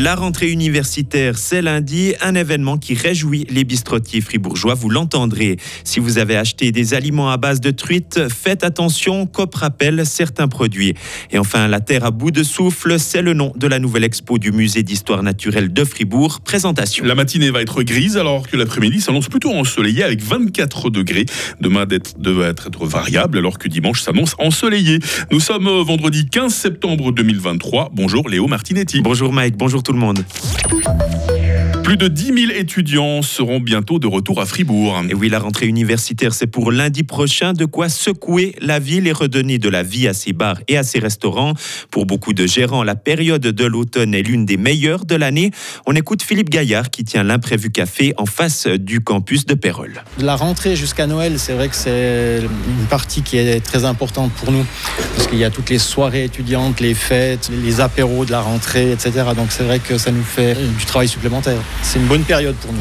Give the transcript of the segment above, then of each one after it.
La rentrée universitaire, c'est lundi, un événement qui réjouit les bistrotiers fribourgeois, vous l'entendrez. Si vous avez acheté des aliments à base de truite, faites attention, COP rappelle certains produits. Et enfin, La Terre à bout de souffle, c'est le nom de la nouvelle expo du musée d'histoire naturelle de Fribourg. Présentation. La matinée va être grise alors que l'après-midi s'annonce plutôt ensoleillé avec 24 degrés. Demain devrait être variable alors que dimanche s'annonce ensoleillé. Nous sommes vendredi 15 septembre 2023. Bonjour Léo Martinetti. Bonjour Mike, bonjour tout le monde. Plus de 10 000 étudiants seront bientôt de retour à Fribourg. Et oui, la rentrée universitaire, c'est pour lundi prochain. De quoi secouer la ville et redonner de la vie à ses bars et à ses restaurants. Pour beaucoup de gérants, la période de l'automne est l'une des meilleures de l'année. On écoute Philippe Gaillard qui tient l'imprévu café en face du campus de Pérol. La rentrée jusqu'à Noël, c'est vrai que c'est une partie qui est très importante pour nous. Parce qu'il y a toutes les soirées étudiantes, les fêtes, les apéros de la rentrée, etc. Donc c'est vrai que ça nous fait du travail supplémentaire c'est une bonne période pour nous.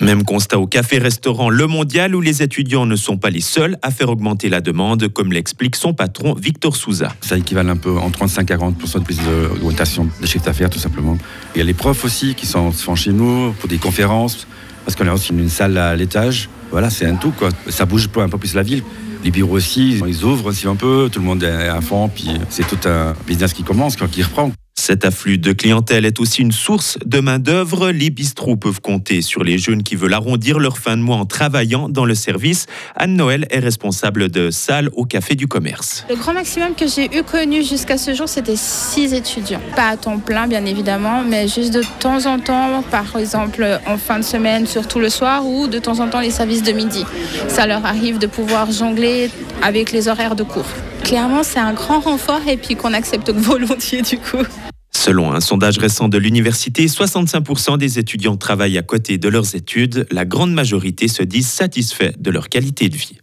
Même constat au café-restaurant Le Mondial où les étudiants ne sont pas les seuls à faire augmenter la demande, comme l'explique son patron Victor Souza. Ça équivaut un peu en 35 40% de plus d'augmentation de chiffre d'affaires tout simplement. Il y a les profs aussi qui sont, chez nous pour des conférences, parce qu'on a aussi une salle à l'étage. Voilà, c'est un tout quoi. Ça bouge un peu plus la ville. Les bureaux aussi, ils ouvrent aussi un peu, tout le monde est à fond, puis c'est tout un business qui commence, qui reprend. Cet afflux de clientèle est aussi une source de main-d'œuvre. Les bistrots peuvent compter sur les jeunes qui veulent arrondir leur fin de mois en travaillant dans le service. Anne Noël est responsable de salle au Café du Commerce. Le grand maximum que j'ai eu connu jusqu'à ce jour, c'était six étudiants. Pas à temps plein, bien évidemment, mais juste de temps en temps, par exemple en fin de semaine, surtout le soir, ou de temps en temps les services de midi. Ça leur arrive de pouvoir jongler avec les horaires de cours. Clairement, c'est un grand renfort et puis qu'on accepte volontiers du coup. Selon un sondage récent de l'université, 65% des étudiants travaillent à côté de leurs études. La grande majorité se disent satisfaits de leur qualité de vie.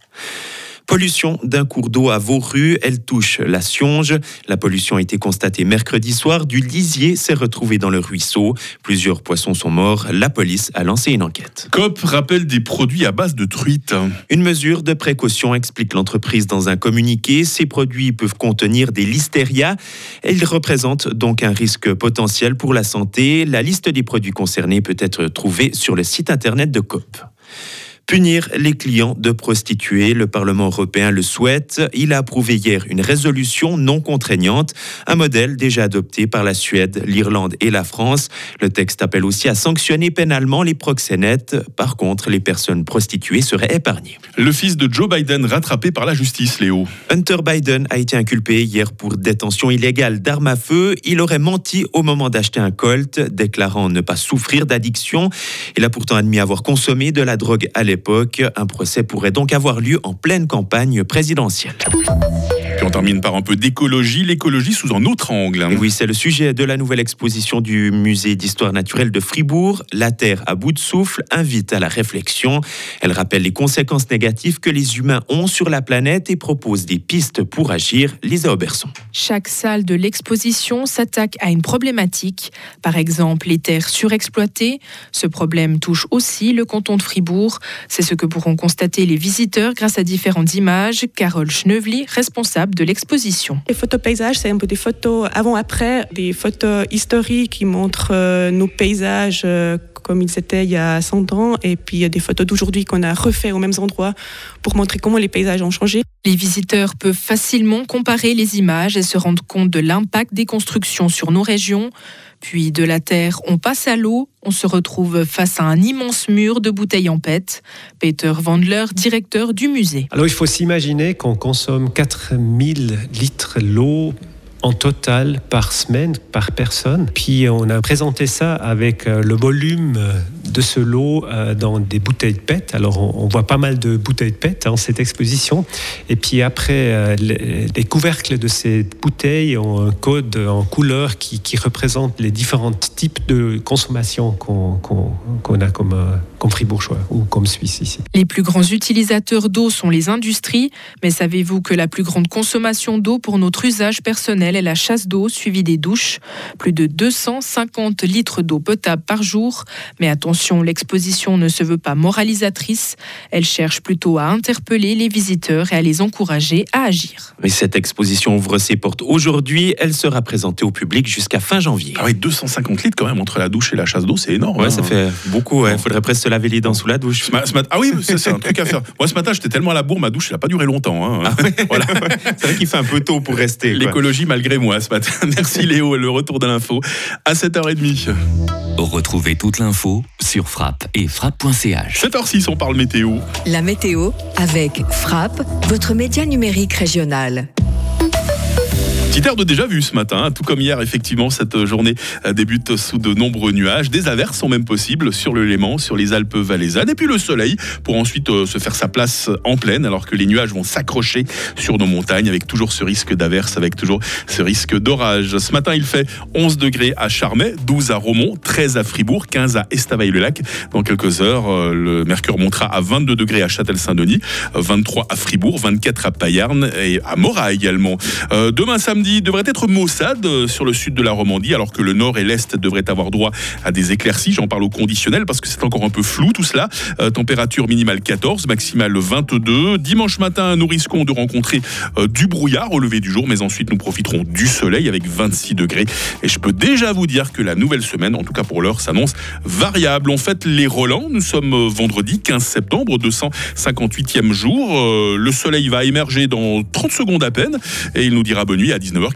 Pollution d'un cours d'eau à Vauru, elle touche la Sionge. La pollution a été constatée mercredi soir. Du lisier s'est retrouvé dans le ruisseau. Plusieurs poissons sont morts. La police a lancé une enquête. COP rappelle des produits à base de truite. Une mesure de précaution explique l'entreprise dans un communiqué. Ces produits peuvent contenir des listeria et ils représentent donc un risque potentiel pour la santé. La liste des produits concernés peut être trouvée sur le site internet de COP. Punir les clients de prostituées, le Parlement européen le souhaite. Il a approuvé hier une résolution non contraignante, un modèle déjà adopté par la Suède, l'Irlande et la France. Le texte appelle aussi à sanctionner pénalement les proxénètes. Par contre, les personnes prostituées seraient épargnées. Le fils de Joe Biden rattrapé par la justice, Léo. Hunter Biden a été inculpé hier pour détention illégale d'armes à feu. Il aurait menti au moment d'acheter un Colt, déclarant ne pas souffrir d'addiction. Il a pourtant admis avoir consommé de la drogue à l'époque un procès pourrait donc avoir lieu en pleine campagne présidentielle. Puis on termine par un peu d'écologie, l'écologie sous un autre angle. oui, c'est le sujet de la nouvelle exposition du musée d'histoire naturelle de Fribourg. La Terre à bout de souffle invite à la réflexion. Elle rappelle les conséquences négatives que les humains ont sur la planète et propose des pistes pour agir. Lisa Auberson. Chaque salle de l'exposition s'attaque à une problématique. Par exemple, les terres surexploitées. Ce problème touche aussi le canton de Fribourg. C'est ce que pourront constater les visiteurs grâce à différentes images. Carole Schneuvely, responsable de l'exposition. Les photos paysages, c'est un peu des photos avant-après, des photos historiques qui montrent euh, nos paysages euh, comme ils étaient il y a 100 ans, et puis il y a des photos d'aujourd'hui qu'on a refait aux mêmes endroits pour montrer comment les paysages ont changé. Les visiteurs peuvent facilement comparer les images et se rendre compte de l'impact des constructions sur nos régions. Puis de la terre, on passe à l'eau, on se retrouve face à un immense mur de bouteilles en pète. Peter Wandler, directeur du musée. Alors il faut s'imaginer qu'on consomme 4000 litres d'eau en total par semaine, par personne. Puis on a présenté ça avec euh, le volume de ce lot euh, dans des bouteilles de PET. Alors on, voit pas mal de bouteilles de PET dans cette exposition. Et puis après, euh, les, couvercles de ces bouteilles ont un code en couleur qui, représente les différents types de consommation qu'on a comme comme fribourgeois ou comme suisse ici. Les plus grands utilisateurs d'eau sont les industries, mais savez-vous que la plus grande consommation d'eau pour notre usage personnel est la chasse d'eau suivie des douches? Plus de 250 litres d'eau potable par jour. Mais attention, l'exposition ne se veut pas moralisatrice, elle cherche plutôt à interpeller les visiteurs et à les encourager à agir. Mais cette exposition ouvre ses portes aujourd'hui, elle sera présentée au public jusqu'à fin janvier. Ah oui, 250 litres quand même entre la douche et la chasse d'eau, c'est énorme. Ouais, hein. ça fait beaucoup. Il faudrait presque se laver les dents sous la douche. Ma- ah oui, c'est c'est un truc à faire. Moi, ce matin, j'étais tellement à la bourre, ma douche, elle n'a pas duré longtemps. hein. Voilà. C'est vrai qu'il fait un peu tôt pour rester. quoi. L'écologie malgré moi ce matin. Merci Léo, le retour de l'info à 7h30. Retrouvez toute l'info sur frappe et frappe.ch. 7h06, on parle météo. La météo avec Frappe, votre média numérique régional. Petit air de déjà vu ce matin, hein. tout comme hier, effectivement, cette journée euh, débute sous de nombreux nuages. Des averses sont même possibles sur le Léman, sur les Alpes valaisannes, et puis le soleil pour ensuite euh, se faire sa place en pleine, alors que les nuages vont s'accrocher sur nos montagnes, avec toujours ce risque d'averse, avec toujours ce risque d'orage. Ce matin, il fait 11 degrés à Charmey, 12 à Romont, 13 à Fribourg, 15 à Estavayer-le-Lac. Dans quelques heures, euh, le mercure montera à 22 degrés à Châtel-Saint-Denis, euh, 23 à Fribourg, 24 à Payarn et à Morat également. Demain samedi devrait être maussade euh, sur le sud de la Romandie, alors que le nord et l'est devraient avoir droit à des éclaircies. J'en parle au conditionnel parce que c'est encore un peu flou tout cela. Euh, température minimale 14, maximale 22. Dimanche matin, nous risquons de rencontrer euh, du brouillard au lever du jour, mais ensuite nous profiterons du soleil avec 26 degrés. Et je peux déjà vous dire que la nouvelle semaine, en tout cas pour l'heure, s'annonce variable. On fête les Rolands. Nous sommes vendredi 15 septembre, 258e jour. Le soleil va émerger dans 30 secondes à peine et il nous dira bonne nuit à 19h40.